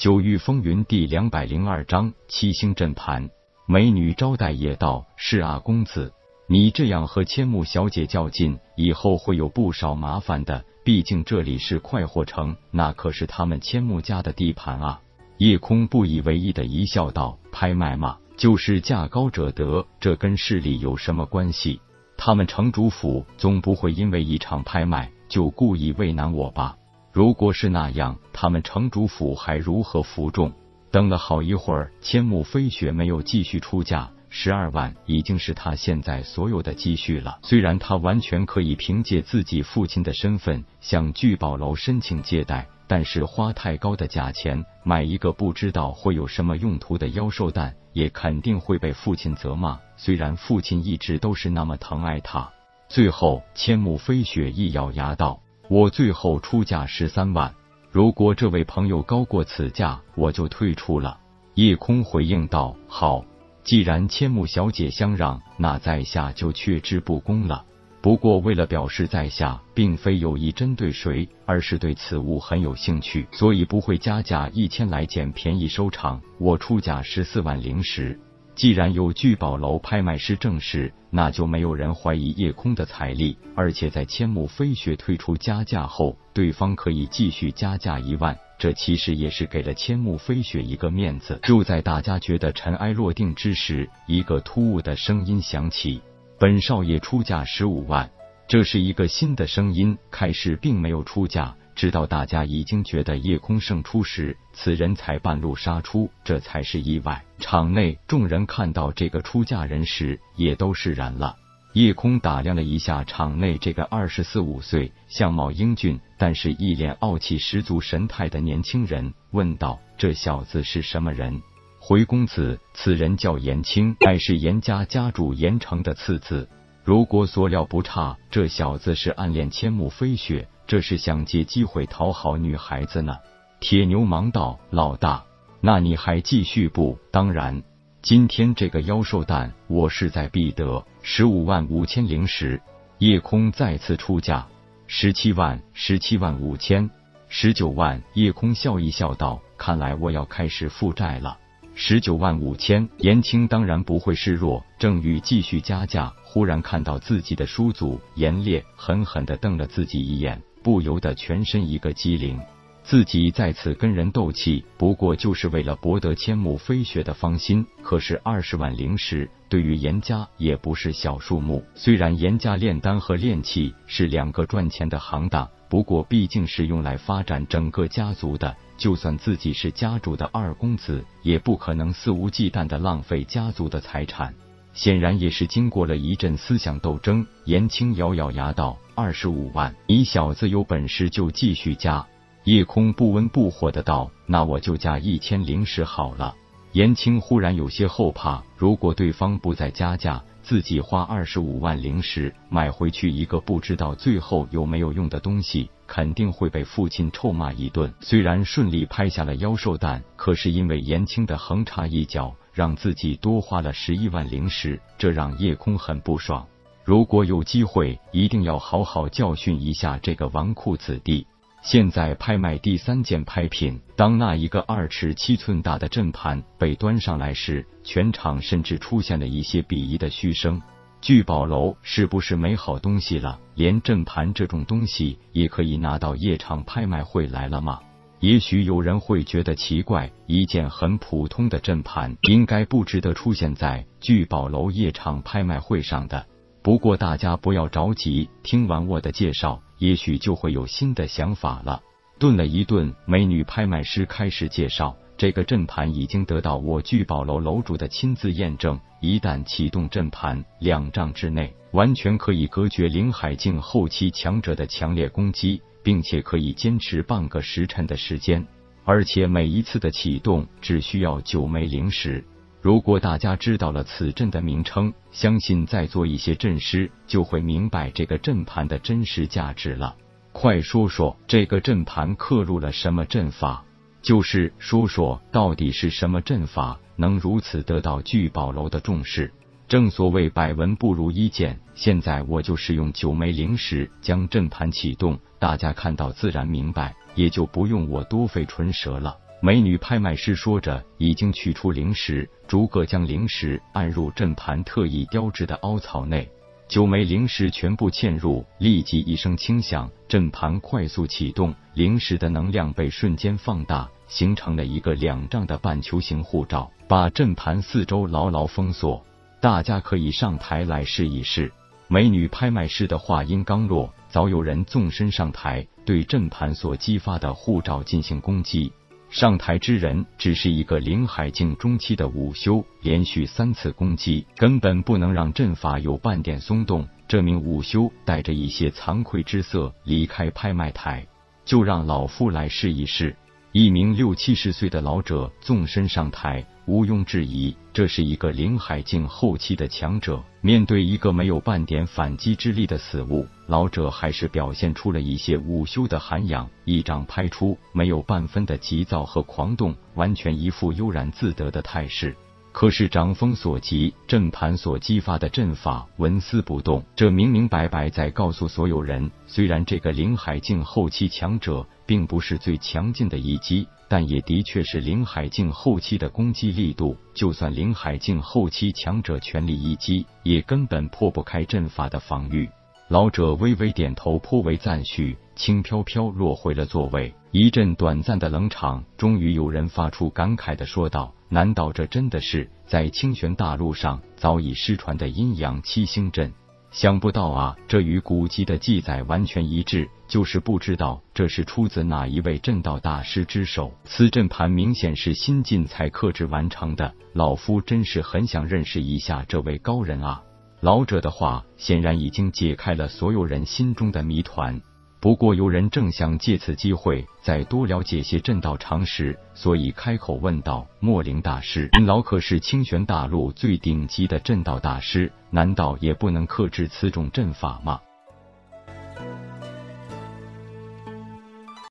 九域风云第两百零二章七星阵盘。美女招待也道：“是啊，公子，你这样和千木小姐较劲，以后会有不少麻烦的。毕竟这里是快活城，那可是他们千木家的地盘啊。”夜空不以为意的一笑道：“拍卖嘛，就是价高者得，这跟势力有什么关系？他们城主府总不会因为一场拍卖就故意为难我吧？”如果是那样，他们城主府还如何服众？等了好一会儿，千木飞雪没有继续出价，十二万已经是他现在所有的积蓄了。虽然他完全可以凭借自己父亲的身份向聚宝楼申请借贷，但是花太高的价钱买一个不知道会有什么用途的妖兽蛋，也肯定会被父亲责骂。虽然父亲一直都是那么疼爱他，最后千木飞雪一咬牙道。我最后出价十三万，如果这位朋友高过此价，我就退出了。夜空回应道：“好，既然千木小姐相让，那在下就却之不恭了。不过为了表示在下并非有意针对谁，而是对此物很有兴趣，所以不会加价一千来捡便宜收场。我出价十四万零十。”既然有聚宝楼拍卖师证实，那就没有人怀疑夜空的财力。而且在千木飞雪退出加价后，对方可以继续加价一万，这其实也是给了千木飞雪一个面子。就在大家觉得尘埃落定之时，一个突兀的声音响起：“本少爷出价十五万。”这是一个新的声音，开始并没有出价。直到大家已经觉得夜空胜出时，此人才半路杀出，这才是意外。场内众人看到这个出嫁人时，也都释然了。夜空打量了一下场内这个二十四五岁、相貌英俊，但是一脸傲气十足神态的年轻人，问道：“这小子是什么人？”回公子，此人叫严青，乃是严家家主严成的次子。如果所料不差，这小子是暗恋千木飞雪。这是想借机会讨好女孩子呢。铁牛忙道：“老大，那你还继续不？当然，今天这个妖兽蛋我势在必得。十五万五千零十。”夜空再次出价：“十七万，十七万五千，十九万。”夜空笑意笑道：“看来我要开始负债了。”十九万五千。严青当然不会示弱，正欲继续加价，忽然看到自己的叔祖严烈狠狠的瞪了自己一眼。不由得全身一个机灵，自己在此跟人斗气，不过就是为了博得千木飞雪的芳心。可是二十万灵石对于严家也不是小数目。虽然严家炼丹和炼器是两个赚钱的行当，不过毕竟是用来发展整个家族的。就算自己是家主的二公子，也不可能肆无忌惮的浪费家族的财产。显然也是经过了一阵思想斗争，严青咬咬牙道。二十五万，你小子有本事就继续加。夜空不温不火的道：“那我就加一千灵石好了。”严青忽然有些后怕，如果对方不再加价，自己花二十五万灵石买回去一个不知道最后有没有用的东西，肯定会被父亲臭骂一顿。虽然顺利拍下了妖兽蛋，可是因为严青的横插一脚，让自己多花了十一万灵石，这让夜空很不爽。如果有机会，一定要好好教训一下这个纨绔子弟。现在拍卖第三件拍品，当那一个二尺七寸大的阵盘被端上来时，全场甚至出现了一些鄙夷的嘘声。聚宝楼是不是没好东西了？连阵盘这种东西也可以拿到夜场拍卖会来了吗？也许有人会觉得奇怪，一件很普通的阵盘，应该不值得出现在聚宝楼夜场拍卖会上的。不过大家不要着急，听完我的介绍，也许就会有新的想法了。顿了一顿，美女拍卖师开始介绍：这个阵盘已经得到我聚宝楼楼主的亲自验证，一旦启动阵盘，两丈之内完全可以隔绝灵海境后期强者的强烈攻击，并且可以坚持半个时辰的时间，而且每一次的启动只需要九枚灵石。如果大家知道了此阵的名称，相信在座一些阵师就会明白这个阵盘的真实价值了。快说说这个阵盘刻入了什么阵法？就是说说到底是什么阵法能如此得到聚宝楼的重视？正所谓百闻不如一见，现在我就使用九枚灵石将阵盘启动，大家看到自然明白，也就不用我多费唇舌了。美女拍卖师说着，已经取出灵石，逐个将灵石按入阵盘特意雕制的凹槽内。九枚灵石全部嵌入，立即一声轻响，阵盘快速启动，灵石的能量被瞬间放大，形成了一个两丈的半球形护罩，把阵盘四周牢牢封锁。大家可以上台来试一试。美女拍卖师的话音刚落，早有人纵身上台，对阵盘所激发的护罩进行攻击。上台之人只是一个灵海境中期的武修，连续三次攻击根本不能让阵法有半点松动。这名武修带着一些惭愧之色离开拍卖台，就让老夫来试一试。一名六七十岁的老者纵身上台，毋庸置疑，这是一个灵海境后期的强者。面对一个没有半点反击之力的死物，老者还是表现出了一些午休的涵养，一掌拍出，没有半分的急躁和狂动，完全一副悠然自得的态势。可是掌风所及，阵盘所激发的阵法纹丝不动，这明明白白在告诉所有人：虽然这个灵海境后期强者并不是最强劲的一击，但也的确是林海境后期的攻击力度。就算林海境后期强者全力一击，也根本破不开阵法的防御。老者微微点头，颇为赞许，轻飘飘落回了座位。一阵短暂的冷场，终于有人发出感慨的说道。难道这真的是在清玄大陆上早已失传的阴阳七星阵？想不到啊，这与古籍的记载完全一致。就是不知道这是出自哪一位正道大师之手。此阵盘明显是新晋才刻制完成的，老夫真是很想认识一下这位高人啊！老者的话显然已经解开了所有人心中的谜团。不过，有人正想借此机会再多了解些阵道常识，所以开口问道：“莫灵大师，您老可是清玄大陆最顶级的阵道大师，难道也不能克制此种阵法吗？”